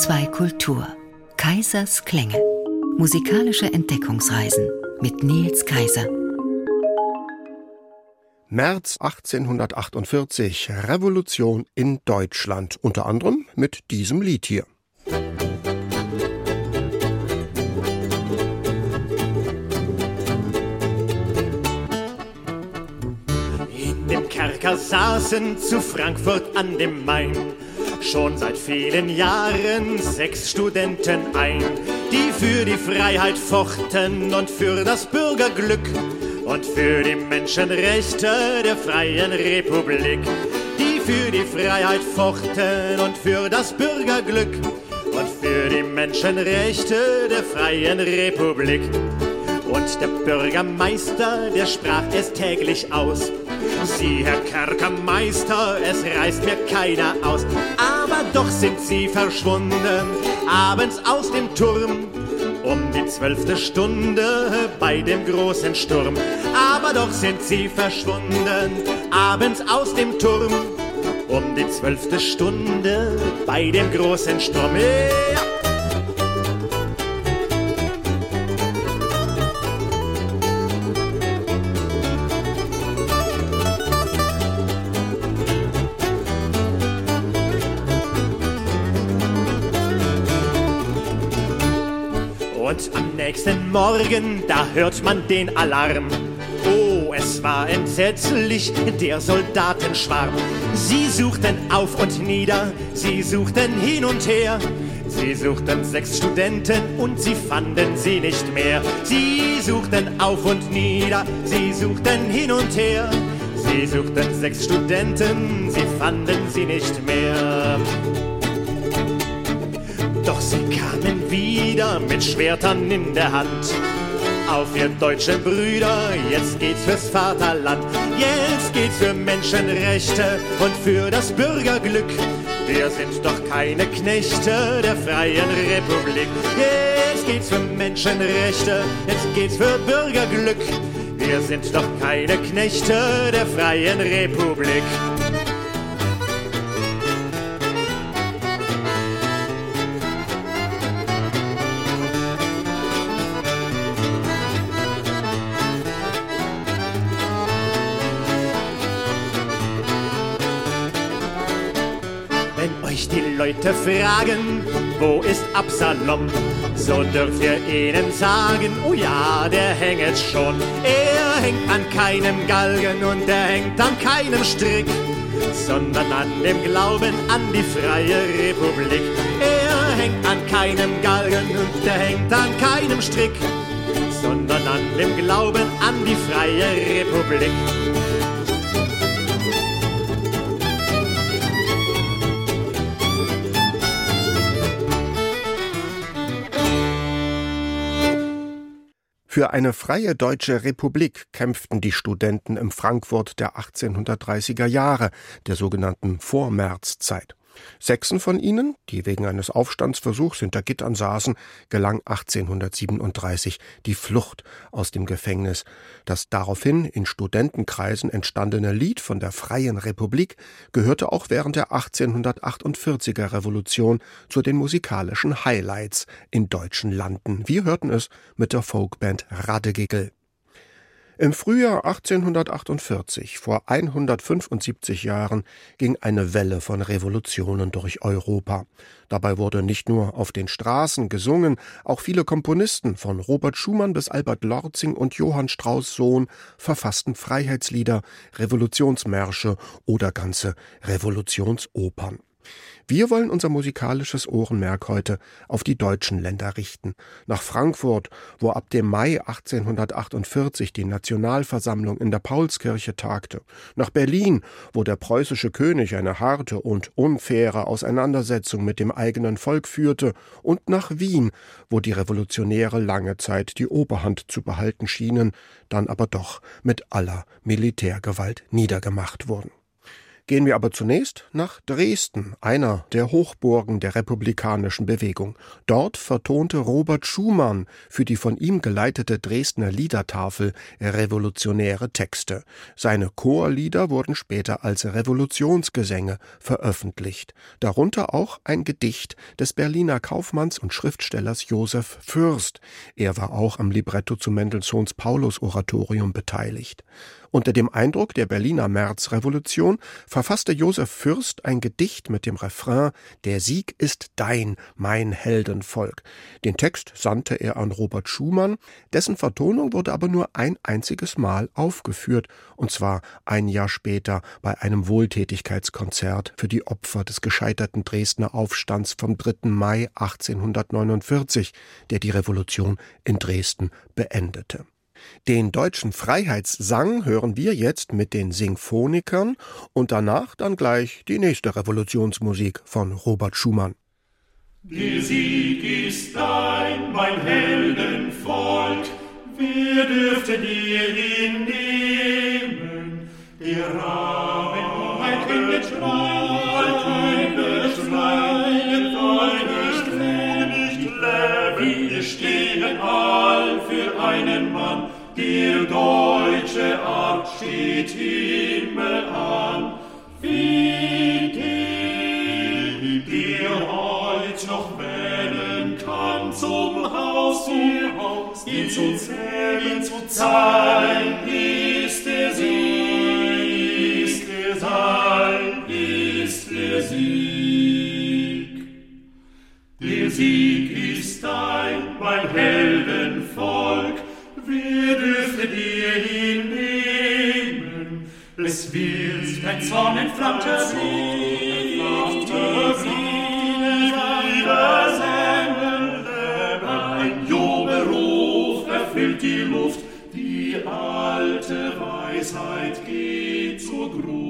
HR2 Kultur. Kaisers Klänge. Musikalische Entdeckungsreisen mit Nils Kaiser. März 1848 Revolution in Deutschland, unter anderem mit diesem Lied hier. In dem Kerker saßen zu Frankfurt an dem Main schon seit vielen Jahren sechs Studenten ein, die für die Freiheit fochten und für das Bürgerglück und für die Menschenrechte der freien Republik. Die für die Freiheit fochten und für das Bürgerglück und für die Menschenrechte der freien Republik. Und der Bürgermeister, der sprach es täglich aus. Sie, Herr Kerkermeister, es reißt mir keiner aus. Aber doch sind sie verschwunden, abends aus dem Turm. Um die zwölfte Stunde bei dem großen Sturm. Aber doch sind sie verschwunden, abends aus dem Turm. Um die zwölfte Stunde bei dem großen Sturm. Ja. Nächsten Morgen, da hört man den Alarm. Oh, es war entsetzlich, der Soldatenschwarm. Sie suchten auf und nieder, sie suchten hin und her. Sie suchten sechs Studenten und sie fanden sie nicht mehr. Sie suchten auf und nieder, sie suchten hin und her. Sie suchten sechs Studenten, sie fanden sie nicht mehr. Doch sie kamen wieder mit Schwertern in der Hand. Auf ihr deutschen Brüder, jetzt geht's fürs Vaterland. Jetzt geht's für Menschenrechte und für das Bürgerglück. Wir sind doch keine Knechte der freien Republik. Jetzt geht's für Menschenrechte, jetzt geht's für Bürgerglück. Wir sind doch keine Knechte der freien Republik. Leute fragen, wo ist Absalom, so dürft ihr ihnen sagen, oh ja, der hängt schon. Er hängt an keinem Galgen und er hängt an keinem Strick, sondern an dem Glauben an die freie Republik. Er hängt an keinem Galgen und er hängt an keinem Strick, sondern an dem Glauben an die freie Republik. Für eine freie deutsche Republik kämpften die Studenten im Frankfurt der 1830er Jahre, der sogenannten Vormärzzeit. Sechsen von ihnen, die wegen eines Aufstandsversuchs hinter Gittern saßen, gelang 1837 die Flucht aus dem Gefängnis. Das daraufhin in Studentenkreisen entstandene Lied von der Freien Republik gehörte auch während der 1848er Revolution zu den musikalischen Highlights in deutschen Landen. Wir hörten es mit der Folkband Radegickel. Im Frühjahr 1848, vor 175 Jahren, ging eine Welle von Revolutionen durch Europa. Dabei wurde nicht nur auf den Straßen gesungen, auch viele Komponisten von Robert Schumann bis Albert Lorzing und Johann Strauss Sohn verfassten Freiheitslieder, Revolutionsmärsche oder ganze Revolutionsopern. Wir wollen unser musikalisches Ohrenmerk heute auf die deutschen Länder richten. Nach Frankfurt, wo ab dem Mai 1848 die Nationalversammlung in der Paulskirche tagte. Nach Berlin, wo der preußische König eine harte und unfaire Auseinandersetzung mit dem eigenen Volk führte. Und nach Wien, wo die Revolutionäre lange Zeit die Oberhand zu behalten schienen, dann aber doch mit aller Militärgewalt niedergemacht wurden. Gehen wir aber zunächst nach Dresden, einer der Hochburgen der republikanischen Bewegung. Dort vertonte Robert Schumann für die von ihm geleitete Dresdner Liedertafel revolutionäre Texte. Seine Chorlieder wurden später als Revolutionsgesänge veröffentlicht, darunter auch ein Gedicht des Berliner Kaufmanns und Schriftstellers Josef Fürst. Er war auch am Libretto zu Mendelssohns Paulus-Oratorium beteiligt. Unter dem Eindruck der Berliner Märzrevolution verfasste Josef Fürst ein Gedicht mit dem Refrain Der Sieg ist dein, mein Heldenvolk. Den Text sandte er an Robert Schumann, dessen Vertonung wurde aber nur ein einziges Mal aufgeführt, und zwar ein Jahr später bei einem Wohltätigkeitskonzert für die Opfer des gescheiterten Dresdner Aufstands vom 3. Mai 1849, der die Revolution in Dresden beendete. Den deutschen Freiheitssang hören wir jetzt mit den Sinfonikern und danach dann gleich die nächste Revolutionsmusik von Robert Schumann. Der Sieg ist dein, mein Heldenvolk, wer dürfte dir ihn nehmen? Der Rahmen, ein König strahlt, ein König strahlt, wir stehen all für einen Mann, der deutsche Art steht Himmel an. Wie die, der heut noch wählen kann zum Haus, zum Haus, ihn zu zählen, zu zahlen, ist der Sieg, ist der Sein, ist der Sieg. Der Sieg ist dein, mein Heldenvolk, dir ihn nehmen? Es wird dein Zorn entflammter Sieg, wieder senden, ein Jubelruf erfüllt die Luft, die alte Weisheit geht zur Gruft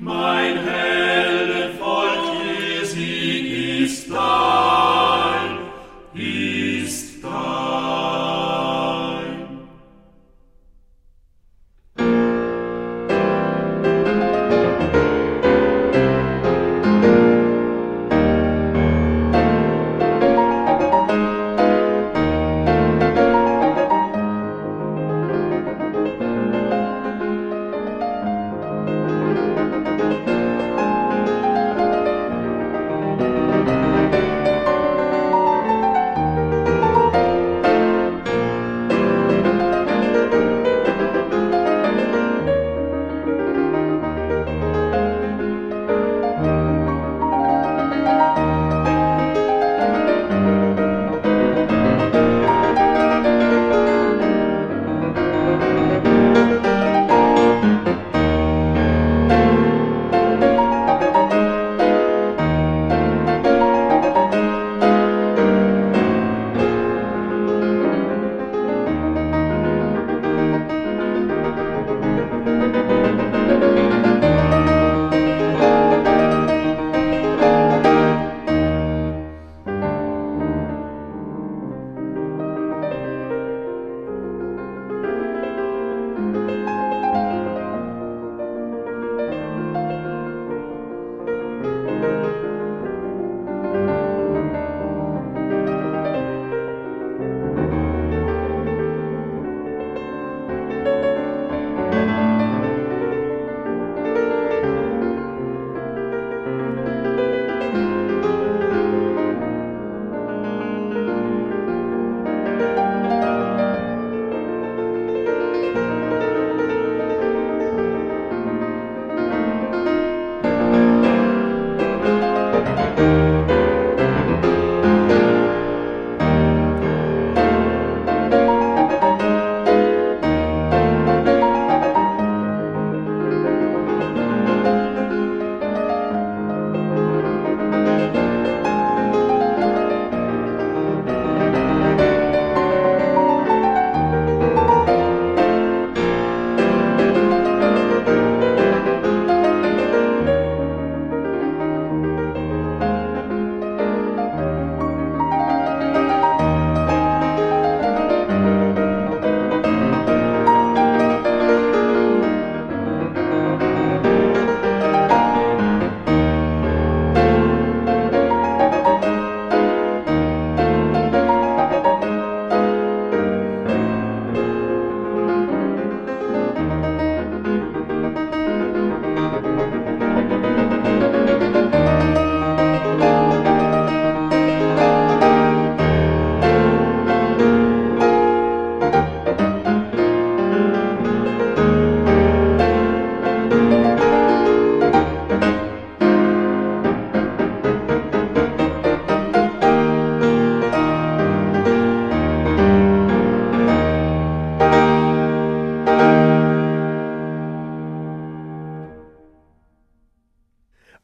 mein Heldenvolk,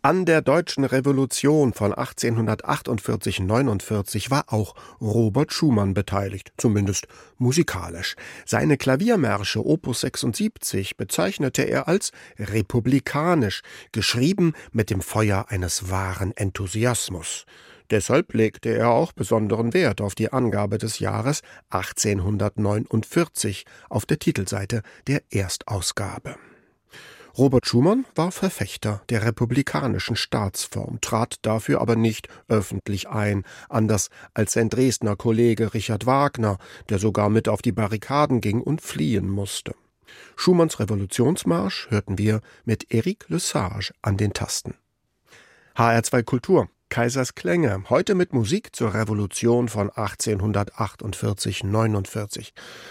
An der deutschen Revolution von 1848-49 war auch Robert Schumann beteiligt, zumindest musikalisch. Seine Klaviermärsche Opus 76 bezeichnete er als republikanisch, geschrieben mit dem Feuer eines wahren Enthusiasmus. Deshalb legte er auch besonderen Wert auf die Angabe des Jahres 1849 auf der Titelseite der Erstausgabe. Robert Schumann war Verfechter der republikanischen Staatsform, trat dafür aber nicht öffentlich ein, anders als sein Dresdner Kollege Richard Wagner, der sogar mit auf die Barrikaden ging und fliehen musste. Schumanns Revolutionsmarsch hörten wir mit Eric Lesage an den Tasten. HR2 Kultur Kaisers Klänge, heute mit Musik zur Revolution von 1848-49.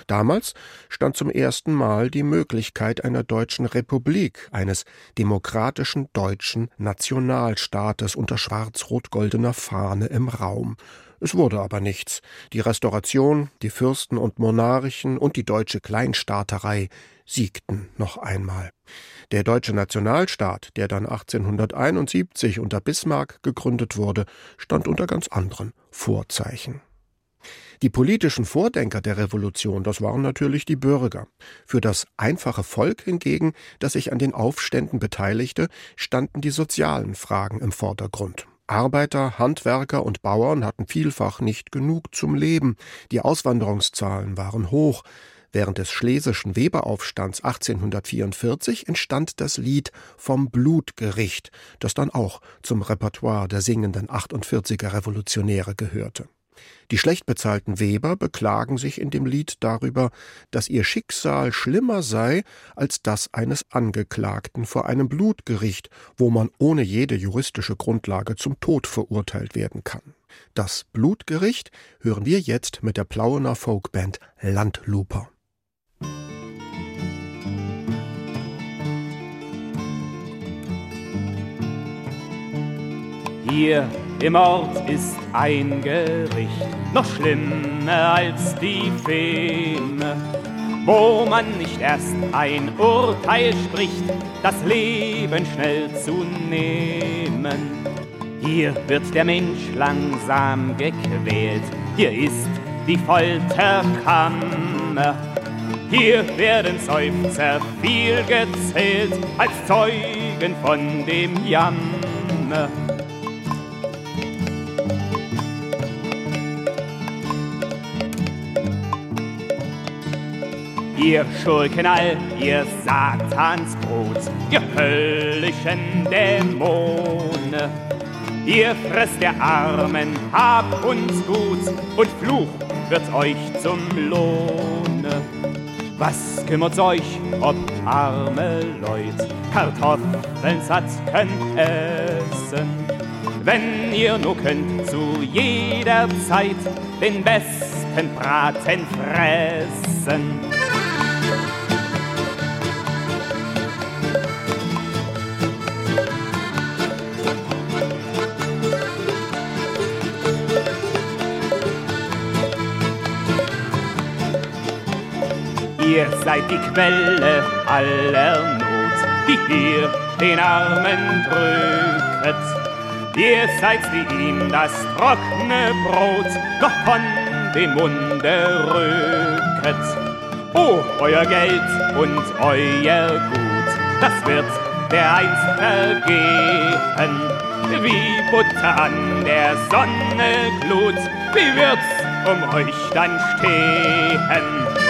Damals stand zum ersten Mal die Möglichkeit einer deutschen Republik, eines demokratischen deutschen Nationalstaates unter schwarz-rot-goldener Fahne im Raum. Es wurde aber nichts. Die Restauration, die Fürsten und Monarchen und die deutsche Kleinstaaterei siegten noch einmal. Der deutsche Nationalstaat, der dann 1871 unter Bismarck gegründet wurde, stand unter ganz anderen Vorzeichen. Die politischen Vordenker der Revolution, das waren natürlich die Bürger. Für das einfache Volk hingegen, das sich an den Aufständen beteiligte, standen die sozialen Fragen im Vordergrund. Arbeiter, Handwerker und Bauern hatten vielfach nicht genug zum Leben, die Auswanderungszahlen waren hoch, Während des Schlesischen Weberaufstands 1844 entstand das Lied vom Blutgericht, das dann auch zum Repertoire der singenden 48er Revolutionäre gehörte. Die schlecht bezahlten Weber beklagen sich in dem Lied darüber, dass ihr Schicksal schlimmer sei als das eines Angeklagten vor einem Blutgericht, wo man ohne jede juristische Grundlage zum Tod verurteilt werden kann. Das Blutgericht hören wir jetzt mit der Plauener Folkband Landluper. Hier im Ort ist ein Gericht noch schlimmer als die Feme, wo man nicht erst ein Urteil spricht, das Leben schnell zu nehmen. Hier wird der Mensch langsam gequält, hier ist die Folterkammer. Hier werden Seufzer viel gezählt als Zeugen von dem Jammer. Ihr Schurken all, ihr Satansbrot, ihr höllischen Dämonen. Ihr fresst der Armen, habt uns gut und Fluch wird euch zum Lohne. Was kümmert's euch, ob arme Leut Kartoffeln satt könnt essen? Wenn ihr nur könnt zu jeder Zeit den besten Braten fressen. Ihr seid die Quelle aller Not, die hier den Armen drücket. Ihr seid die ihm das trockene Brot noch von dem Munde rücket. Oh, euer Geld und euer Gut, das wird der einst vergehen. Wie Butter an der Sonne Glut, wie wird's um euch dann stehen?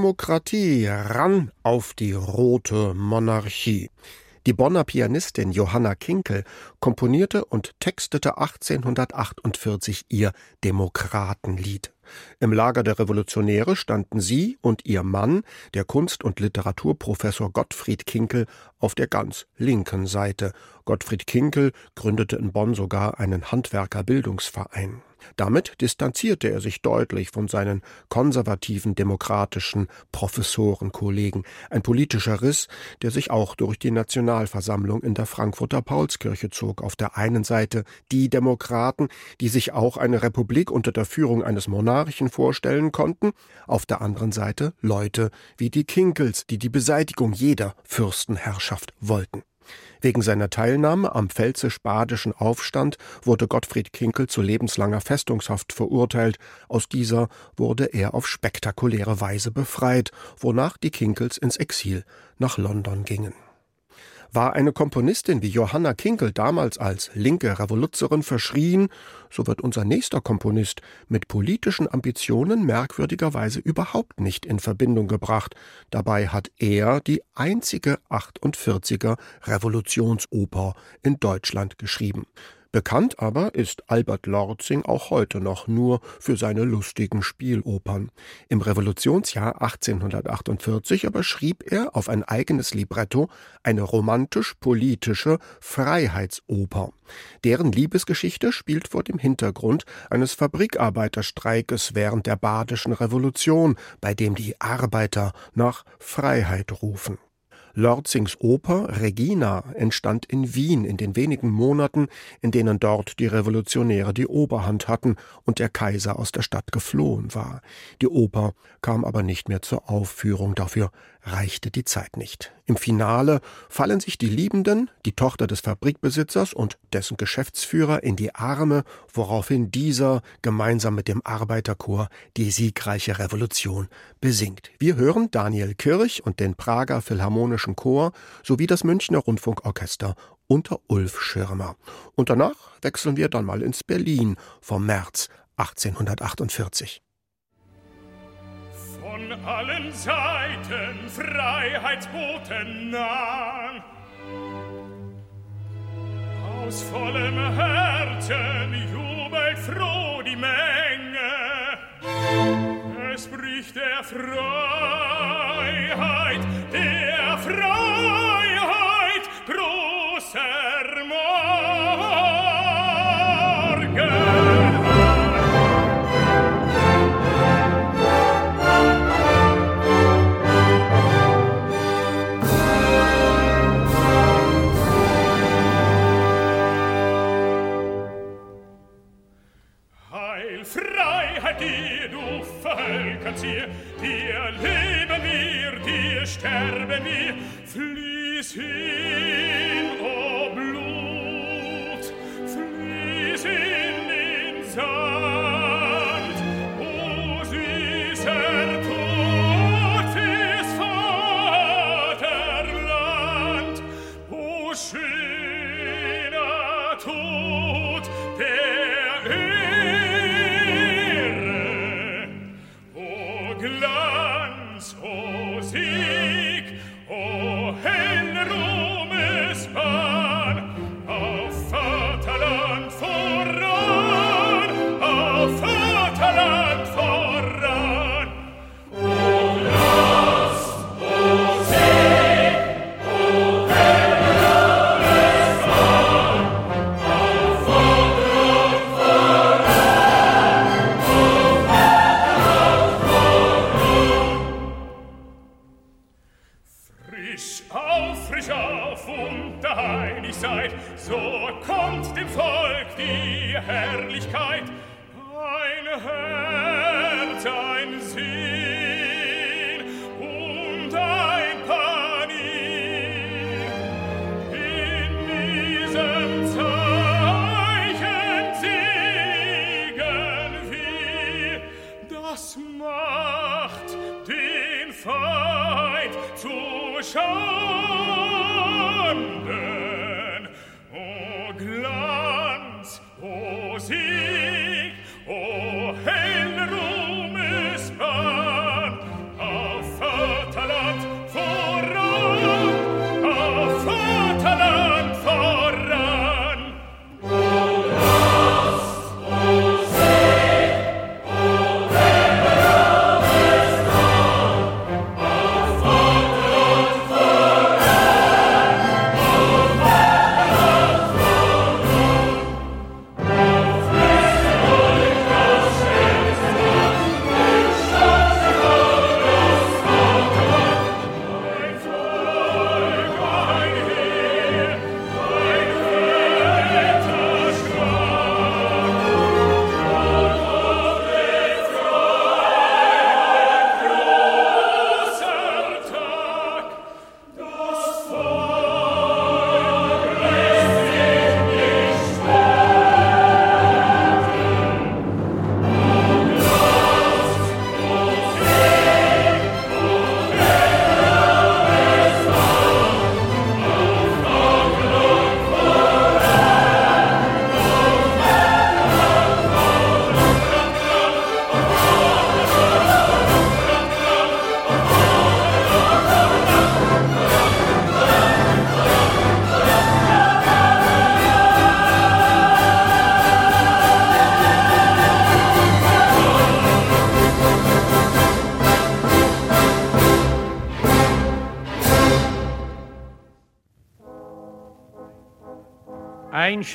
Demokratie ran auf die rote Monarchie. Die Bonner Pianistin Johanna Kinkel komponierte und textete 1848 ihr Demokratenlied. Im Lager der Revolutionäre standen sie und ihr Mann, der Kunst- und Literaturprofessor Gottfried Kinkel, auf der ganz linken Seite. Gottfried Kinkel gründete in Bonn sogar einen Handwerkerbildungsverein. Damit distanzierte er sich deutlich von seinen konservativen demokratischen Professorenkollegen, ein politischer Riss, der sich auch durch die Nationalversammlung in der Frankfurter Paulskirche zog. Auf der einen Seite die Demokraten, die sich auch eine Republik unter der Führung eines Monarchen vorstellen konnten, auf der anderen Seite Leute wie die Kinkels, die die Beseitigung jeder Fürstenherrschaft wollten. Wegen seiner Teilnahme am pfälzisch-badischen Aufstand wurde Gottfried Kinkel zu lebenslanger Festungshaft verurteilt. Aus dieser wurde er auf spektakuläre Weise befreit, wonach die Kinkels ins Exil nach London gingen war eine Komponistin wie Johanna Kinkel damals als linke Revoluzerin verschrien, so wird unser nächster Komponist mit politischen Ambitionen merkwürdigerweise überhaupt nicht in Verbindung gebracht. Dabei hat er die einzige 48er Revolutionsoper in Deutschland geschrieben. Bekannt aber ist Albert Lorzing auch heute noch nur für seine lustigen Spielopern. Im Revolutionsjahr 1848 aber schrieb er auf ein eigenes Libretto eine romantisch-politische Freiheitsoper. Deren Liebesgeschichte spielt vor dem Hintergrund eines Fabrikarbeiterstreikes während der Badischen Revolution, bei dem die Arbeiter nach Freiheit rufen. Lorzings Oper Regina entstand in Wien in den wenigen Monaten, in denen dort die Revolutionäre die Oberhand hatten und der Kaiser aus der Stadt geflohen war. Die Oper kam aber nicht mehr zur Aufführung, dafür reichte die Zeit nicht. Im Finale fallen sich die Liebenden, die Tochter des Fabrikbesitzers und dessen Geschäftsführer in die Arme, woraufhin dieser gemeinsam mit dem Arbeiterchor die siegreiche Revolution besingt. Wir hören Daniel Kirch und den Prager Philharmonischen Chor sowie das Münchner Rundfunkorchester unter Ulf Schirmer. Und danach wechseln wir dann mal ins Berlin vom März 1848 allen Seiten Freiheitsboten nahen. Aus vollem Herzen jubelt froh die Menge. Es bricht der Freiheit, der Freiheit großer Morgen. Dir, du Völkerzier, dir leben wir, dir sterben wir, fließ hin, o oh Blut, fließ in den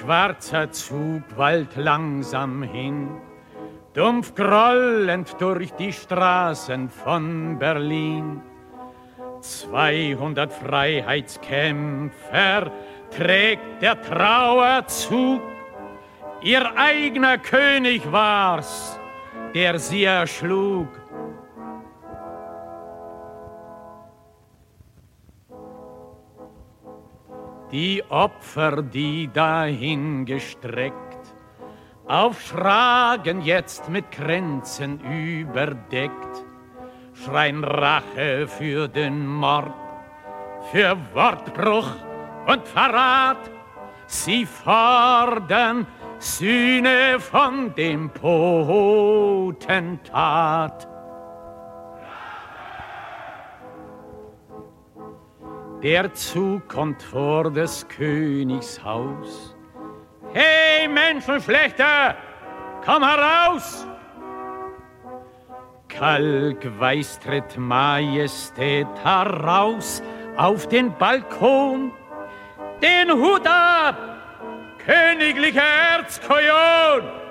schwarzer Zug wallt langsam hin, dumpf grollend durch die Straßen von Berlin. 200 Freiheitskämpfer trägt der Trauerzug. Ihr eigener König war's, der sie erschlug. Die Opfer, die dahingestreckt, aufschragen jetzt mit Kränzen überdeckt, schreien Rache für den Mord, für Wortbruch und Verrat. Sie fordern Sühne von dem Potentat. Der Zug kommt vor des Königs Haus. Hey, Menschenschlechter, komm heraus! Kalkweiß tritt Majestät heraus auf den Balkon. Den Hut ab, königlicher Erzkojon!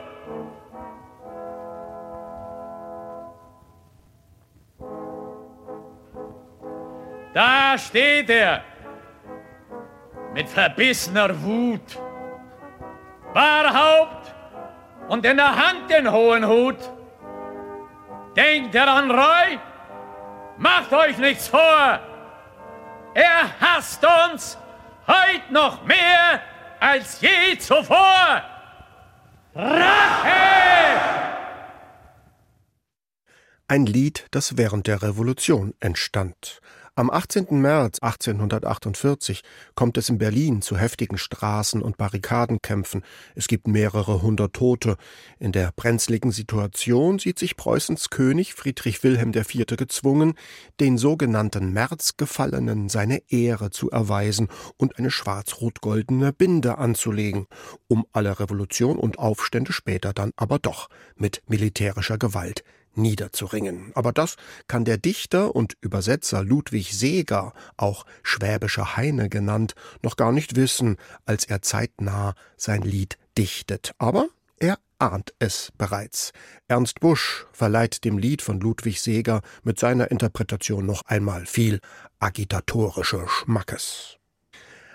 Da steht er mit verbissener Wut, Barhaupt und in der Hand den hohen Hut. Denkt er an Roy? Macht euch nichts vor! Er hasst uns heut noch mehr als je zuvor! Rache! Ein Lied, das während der Revolution entstand. Am 18. März 1848 kommt es in Berlin zu heftigen Straßen- und Barrikadenkämpfen. Es gibt mehrere hundert Tote. In der brenzligen Situation sieht sich Preußens König Friedrich Wilhelm IV. gezwungen, den sogenannten Märzgefallenen seine Ehre zu erweisen und eine schwarz-rot-goldene Binde anzulegen, um alle Revolution und Aufstände später dann aber doch mit militärischer Gewalt niederzuringen. Aber das kann der Dichter und Übersetzer Ludwig Seeger, auch Schwäbischer Heine genannt, noch gar nicht wissen, als er zeitnah sein Lied dichtet. Aber er ahnt es bereits. Ernst Busch verleiht dem Lied von Ludwig Seeger mit seiner Interpretation noch einmal viel agitatorische Schmackes.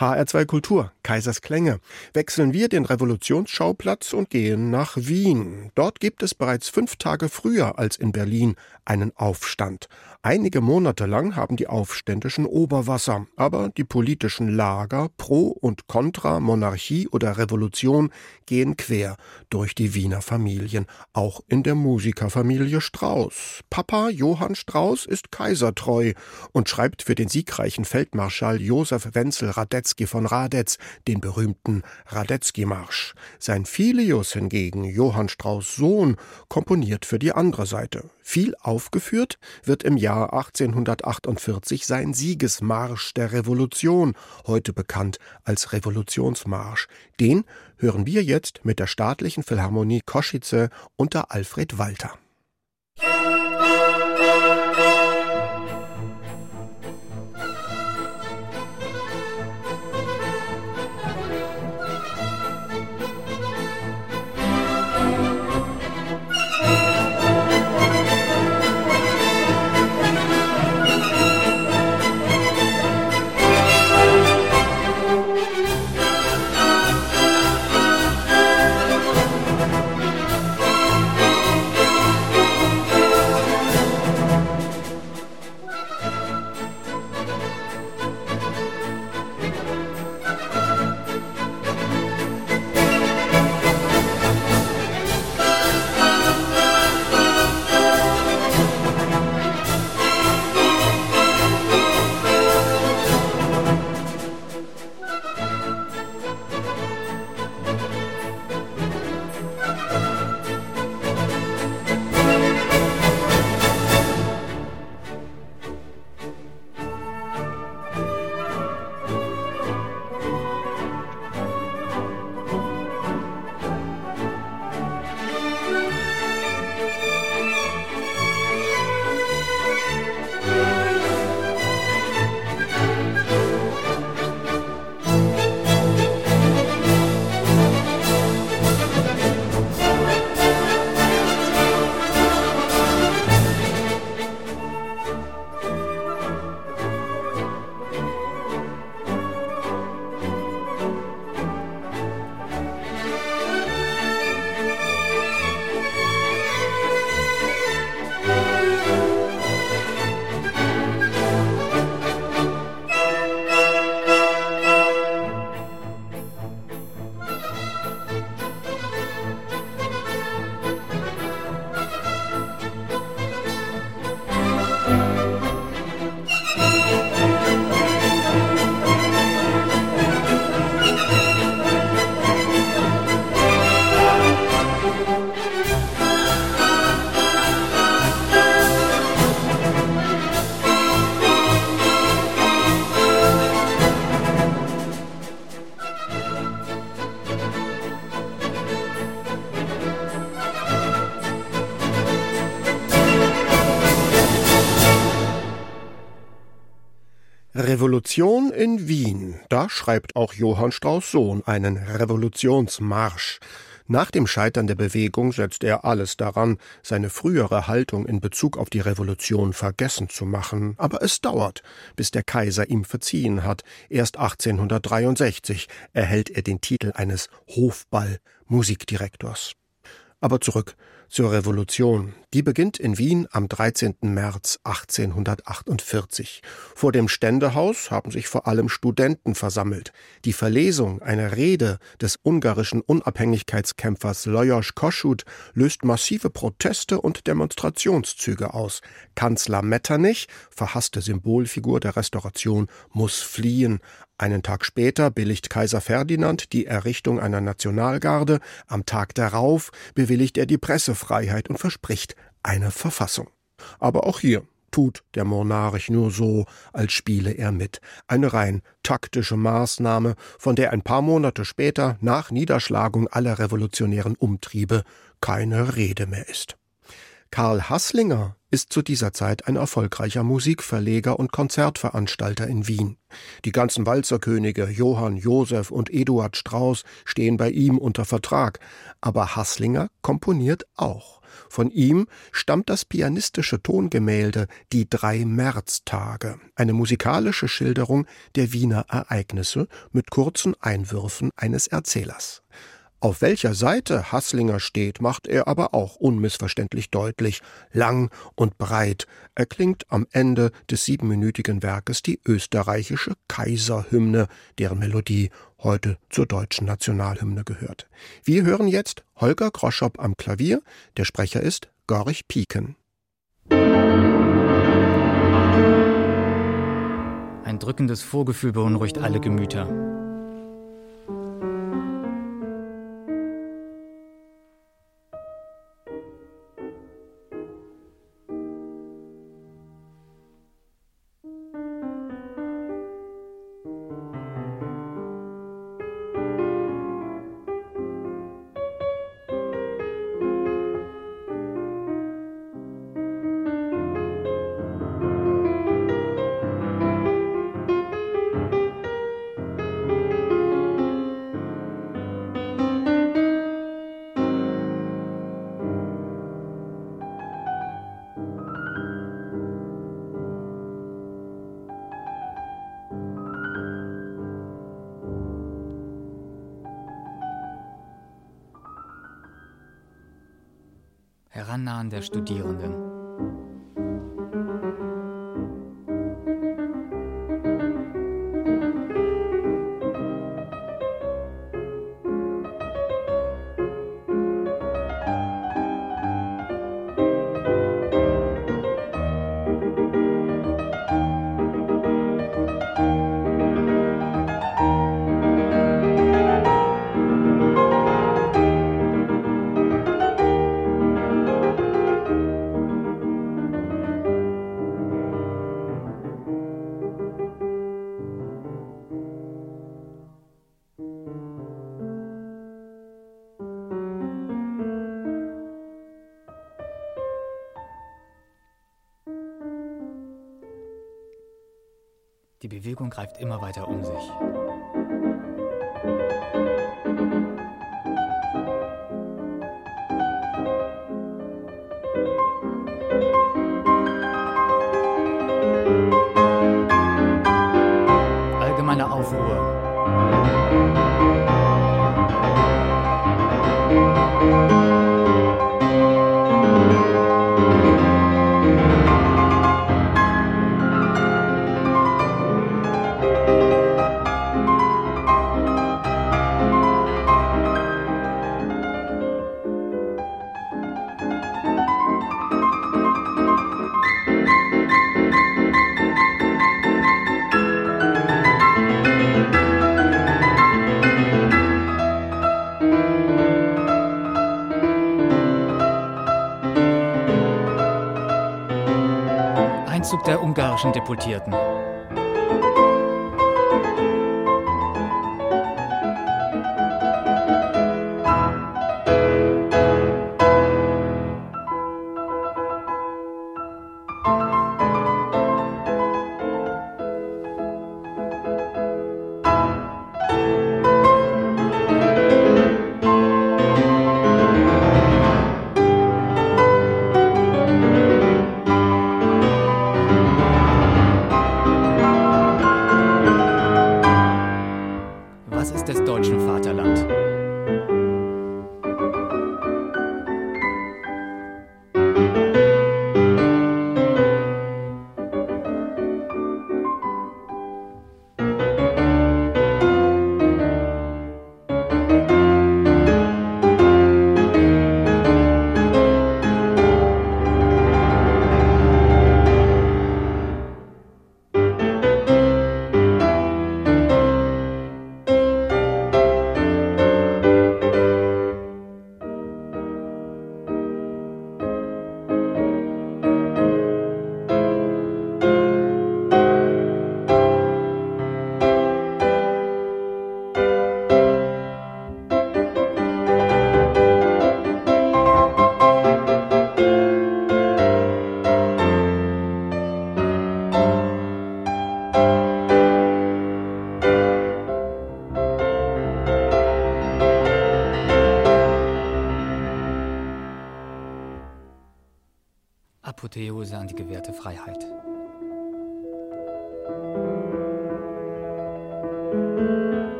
HR2 Kultur, Kaisers Klänge. Wechseln wir den Revolutionsschauplatz und gehen nach Wien. Dort gibt es bereits fünf Tage früher als in Berlin einen Aufstand. Einige Monate lang haben die Aufständischen Oberwasser, aber die politischen Lager pro und contra Monarchie oder Revolution gehen quer durch die Wiener Familien, auch in der Musikerfamilie Strauß. Papa Johann Strauß ist kaisertreu und schreibt für den siegreichen Feldmarschall Josef Wenzel Radetzky von Radetz den berühmten Radetzky-Marsch. Sein Filius hingegen, Johann Strauß Sohn, komponiert für die andere Seite. Viel aufgeführt wird im Jahr 1848 sein Siegesmarsch der Revolution, heute bekannt als Revolutionsmarsch. Den hören wir jetzt mit der Staatlichen Philharmonie Koschice unter Alfred Walter. Schreibt auch Johann Strauß Sohn einen Revolutionsmarsch. Nach dem Scheitern der Bewegung setzt er alles daran, seine frühere Haltung in Bezug auf die Revolution vergessen zu machen. Aber es dauert, bis der Kaiser ihm verziehen hat. Erst 1863 erhält er den Titel eines Hofball-Musikdirektors. Aber zurück zur Revolution. Die beginnt in Wien am 13. März 1848. Vor dem Ständehaus haben sich vor allem Studenten versammelt. Die Verlesung einer Rede des ungarischen Unabhängigkeitskämpfers Lajos Kossuth löst massive Proteste und Demonstrationszüge aus. Kanzler Metternich, verhasste Symbolfigur der Restauration, muss fliehen. Einen Tag später billigt Kaiser Ferdinand die Errichtung einer Nationalgarde, am Tag darauf bewilligt er die Pressefreiheit und verspricht eine Verfassung. Aber auch hier tut der Monarch nur so, als spiele er mit. Eine rein taktische Maßnahme, von der ein paar Monate später, nach Niederschlagung aller revolutionären Umtriebe, keine Rede mehr ist. Karl Hasslinger ist zu dieser Zeit ein erfolgreicher Musikverleger und Konzertveranstalter in Wien. Die ganzen Walzerkönige Johann Josef und Eduard Strauss stehen bei ihm unter Vertrag, aber Hasslinger komponiert auch. Von ihm stammt das pianistische Tongemälde Die drei Märztage, eine musikalische Schilderung der Wiener Ereignisse mit kurzen Einwürfen eines Erzählers. Auf welcher Seite Hasslinger steht, macht er aber auch unmissverständlich deutlich. Lang und breit erklingt am Ende des siebenminütigen Werkes die österreichische Kaiserhymne, deren Melodie heute zur deutschen Nationalhymne gehört. Wir hören jetzt Holger Groschop am Klavier, der Sprecher ist Gorich Pieken. Ein drückendes Vorgefühl beunruhigt alle Gemüter. Die Bewegung greift immer weiter um sich. Der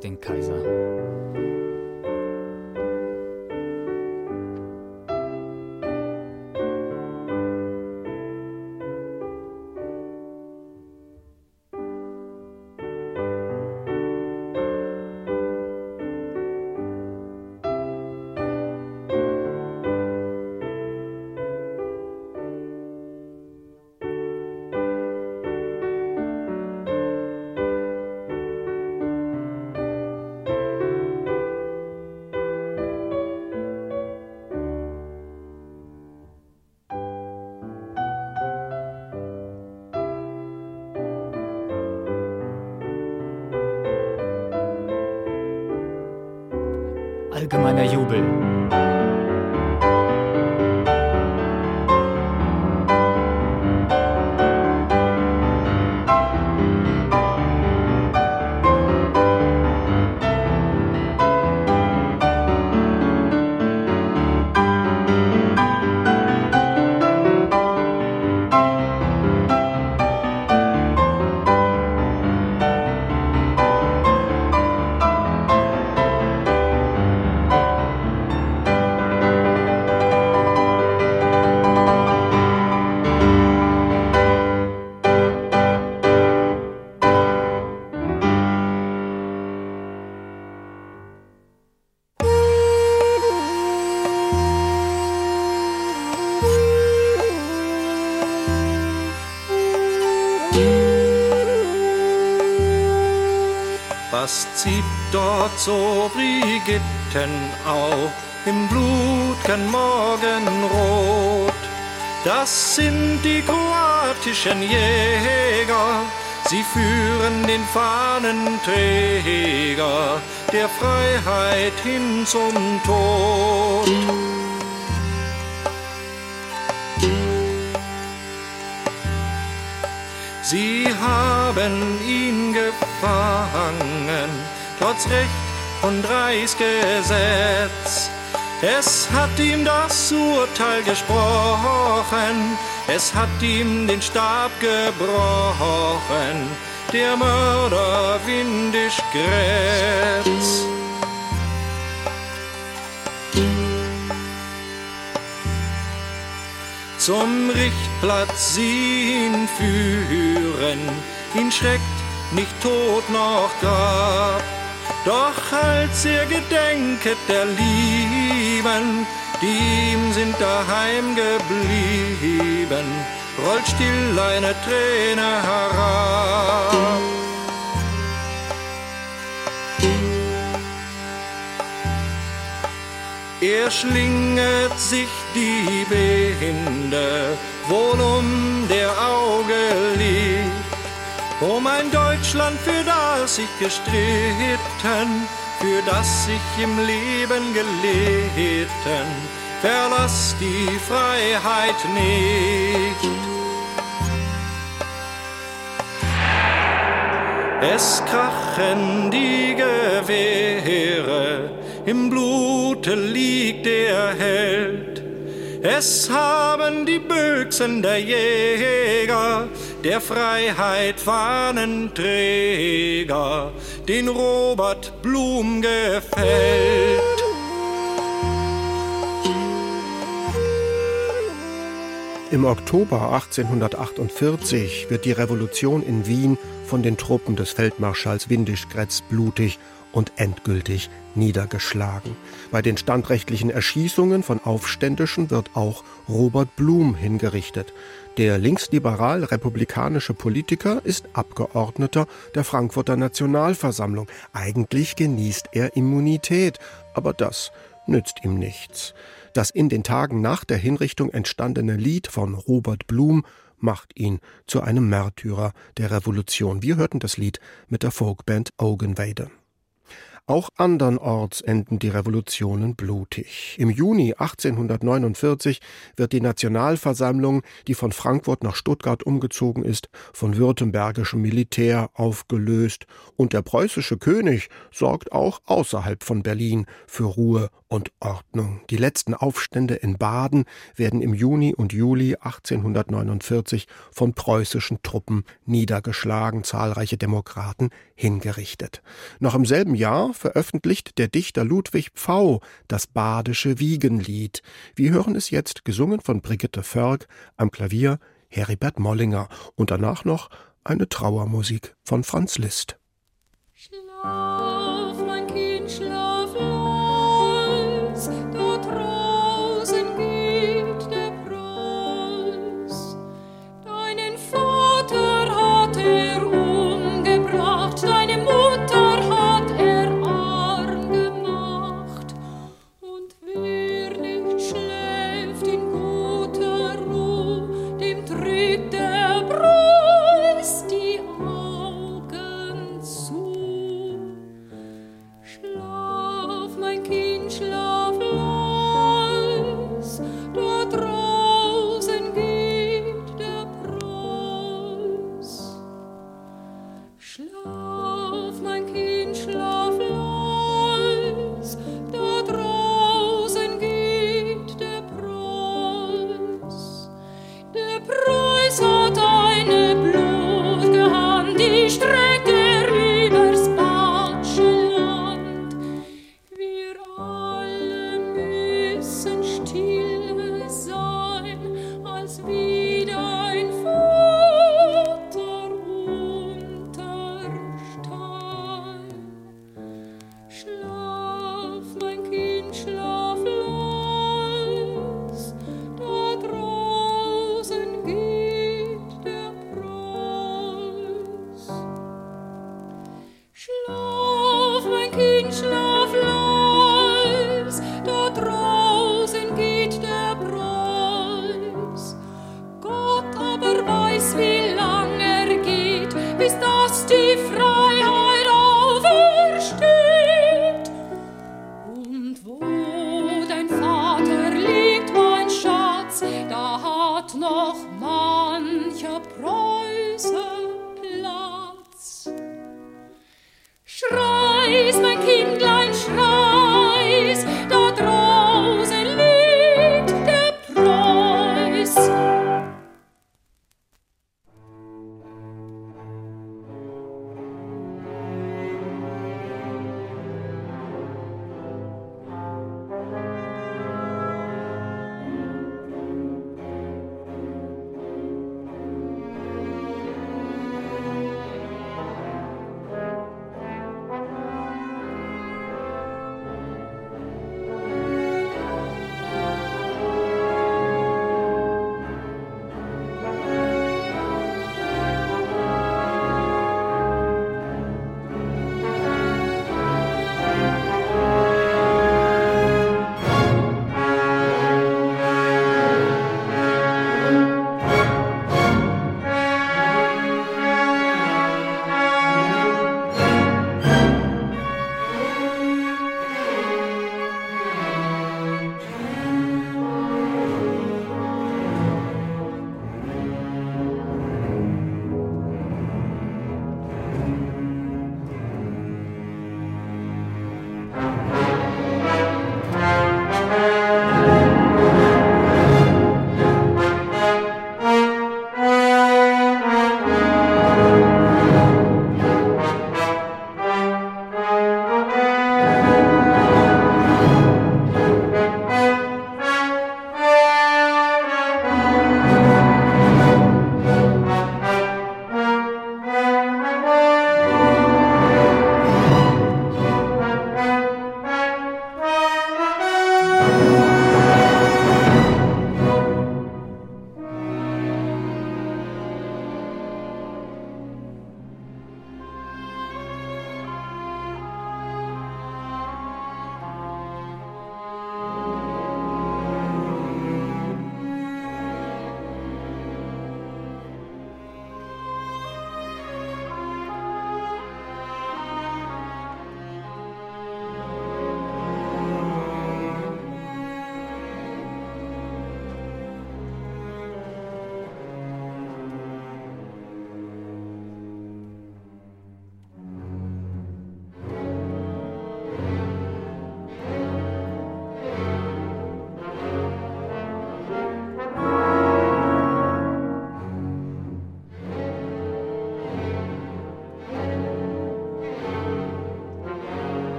den Kaiser. Allgemeiner Jubel. So Brigittenau im blutgen Morgenrot? Das sind die kroatischen Jäger, sie führen den Fahnenträger der Freiheit hin zum Tod. Sie haben ihn gefangen, trotz Recht und Reichsgesetz. Es hat ihm das Urteil gesprochen, es hat ihm den Stab gebrochen, der Mörder windisch Grätz. Zum Richtplatz sie ihn führen, ihn schreckt nicht Tod noch Grab. Doch als er gedenket der Lieben, die ihm sind daheim geblieben, rollt still eine Träne herab. Er schlinget sich die Binde, wohl um der Auge liegt, um ein Deutschland, für das ich gestritten, für das ich im Leben gelitten, verlass die Freiheit nicht. Es krachen die Gewehre, im Blute liegt der Held. Es haben die Büchsen der Jäger, der Freiheit Fahnenträger, den Robert Blum gefällt. Im Oktober 1848 wird die Revolution in Wien von den Truppen des Feldmarschalls Windischgrätz blutig und endgültig niedergeschlagen. Bei den standrechtlichen Erschießungen von Aufständischen wird auch Robert Blum hingerichtet. Der linksliberal-republikanische Politiker ist Abgeordneter der Frankfurter Nationalversammlung. Eigentlich genießt er Immunität, aber das nützt ihm nichts. Das in den Tagen nach der Hinrichtung entstandene Lied von Robert Blum macht ihn zu einem Märtyrer der Revolution. Wir hörten das Lied mit der Folkband Ogenweide. Auch andernorts enden die Revolutionen blutig. Im Juni 1849 wird die Nationalversammlung, die von Frankfurt nach Stuttgart umgezogen ist, von württembergischem Militär aufgelöst und der preußische König sorgt auch außerhalb von Berlin für Ruhe und Ordnung. Die letzten Aufstände in Baden werden im Juni und Juli 1849 von preußischen Truppen niedergeschlagen, zahlreiche Demokraten hingerichtet. Noch im selben Jahr veröffentlicht der Dichter Ludwig Pfau das badische Wiegenlied. Wir hören es jetzt gesungen von Brigitte Förg am Klavier Heribert Mollinger und danach noch eine Trauermusik von Franz Liszt.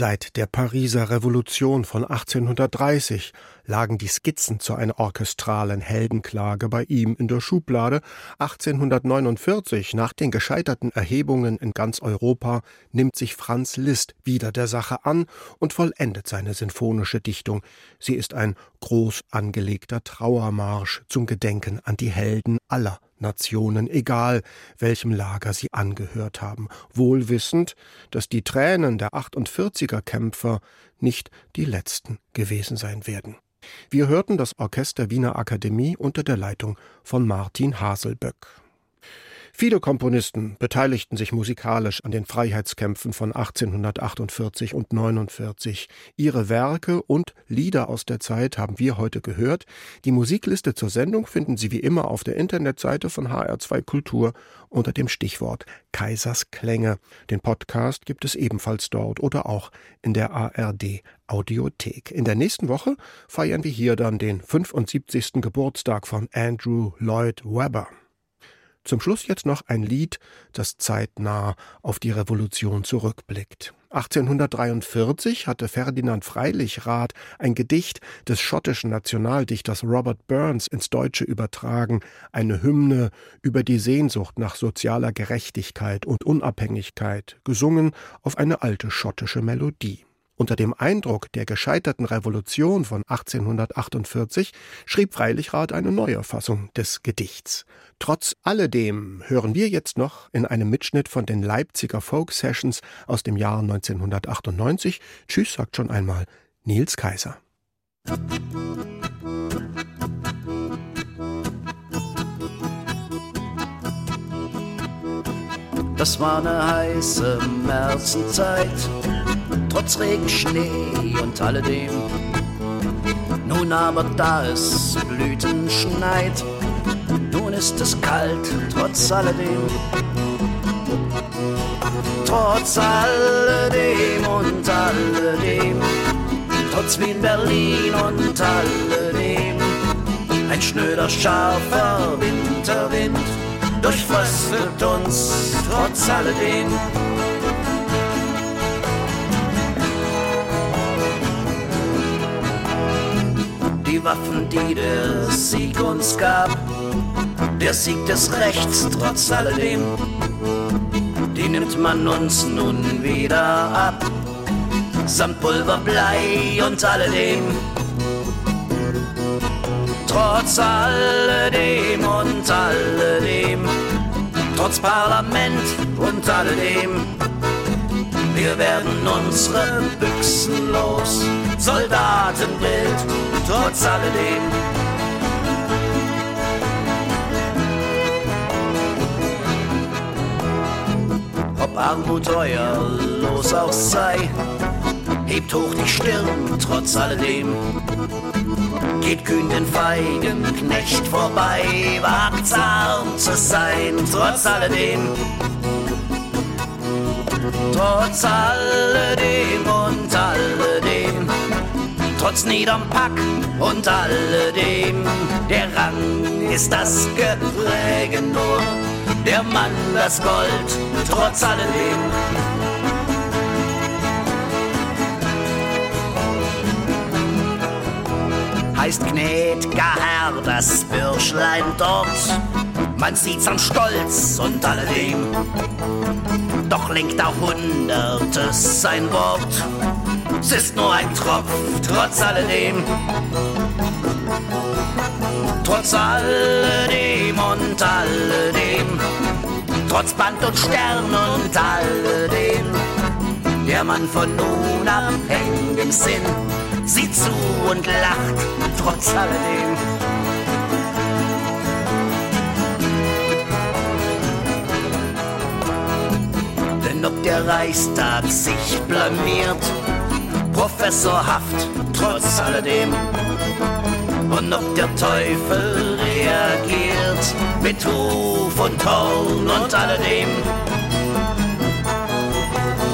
Seit der Pariser Revolution von 1830 lagen die Skizzen zu einer orchestralen Heldenklage bei ihm in der Schublade. 1849, nach den gescheiterten Erhebungen in ganz Europa, nimmt sich Franz Liszt wieder der Sache an und vollendet seine sinfonische Dichtung. Sie ist ein groß angelegter Trauermarsch zum Gedenken an die Helden aller Nationen, egal welchem Lager sie angehört haben, wohl wissend, dass die Tränen der 48er Kämpfer nicht die letzten gewesen sein werden. Wir hörten das Orchester Wiener Akademie unter der Leitung von Martin Haselböck. Viele Komponisten beteiligten sich musikalisch an den Freiheitskämpfen von 1848 und 49. Ihre Werke und Lieder aus der Zeit haben wir heute gehört. Die Musikliste zur Sendung finden Sie wie immer auf der Internetseite von HR2 Kultur unter dem Stichwort Kaisers Klänge. Den Podcast gibt es ebenfalls dort oder auch in der ARD Audiothek. In der nächsten Woche feiern wir hier dann den 75. Geburtstag von Andrew Lloyd Webber. Zum Schluss jetzt noch ein Lied, das zeitnah auf die Revolution zurückblickt. 1843 hatte Ferdinand Freilichrath ein Gedicht des schottischen Nationaldichters Robert Burns ins Deutsche übertragen, eine Hymne über die Sehnsucht nach sozialer Gerechtigkeit und Unabhängigkeit, gesungen auf eine alte schottische Melodie. Unter dem Eindruck der gescheiterten Revolution von 1848 schrieb Freilichrath eine neue Fassung des Gedichts. Trotz alledem hören wir jetzt noch in einem Mitschnitt von den Leipziger Folk Sessions aus dem Jahr 1998. Tschüss, sagt schon einmal Nils Kaiser. Das war eine heiße Märzenzeit trotz Regen, Schnee und alledem. Nun aber, da es Blüten schneit, nun ist es kalt, trotz alledem. Trotz alledem und alledem, trotz Wien, Berlin und alledem, ein schnöder, scharfer Winterwind durchfröstelt uns trotz alledem. Waffen, die der Sieg uns gab. Der Sieg des Rechts trotz alledem, die nimmt man uns nun wieder ab. Samt Pulver, Blei und alledem. Trotz alledem und alledem, trotz Parlament und alledem, wir werden unsere Büchsen los, Soldatenbild, trotz alledem. Ob Armut los auch sei, hebt hoch die Stirn, trotz alledem. Geht kühn den feigen Knecht vorbei, wagt's arm zu sein, trotz alledem trotz alledem und alledem, trotz niederm Pack und alledem, der Rang ist das Gepräge nur, der Mann das Gold, trotz alledem. Heißt gnäd'ger Herr das Bürschlein dort, man sieht's am Stolz und alledem doch lenkt auch Hundertes sein Wort. Es ist nur ein Tropf, trotz alledem. Trotz alledem und alledem. Trotz Band und Stern und alledem. Der Mann von nun abhängigem Sinn sieht zu und lacht, trotz alledem. ob der Reichstag sich blamiert, professorhaft trotz alledem. Und ob der Teufel reagiert mit Ruf und Horn und alledem.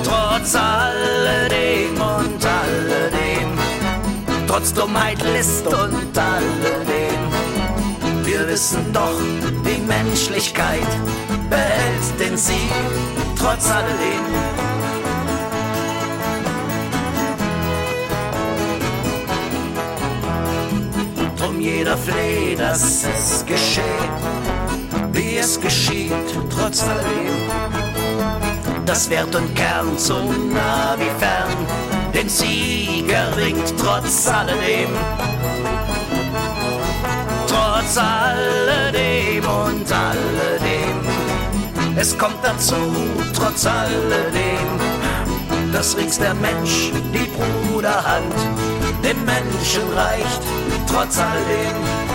Trotz alledem und alledem, trotz Dummheit, List und alledem. Wir wissen doch, die Menschlichkeit behält den Sieg trotz alledem. Jeder fleht, dass es geschehe, wie es geschieht, trotz alledem. Das Wert und Kern so nah wie fern, den Sieger ringt trotz alledem. Trotz alledem und alledem. Es kommt dazu, trotz alledem, dass rings der Mensch die Bruderhand den Menschen reicht, trotz alledem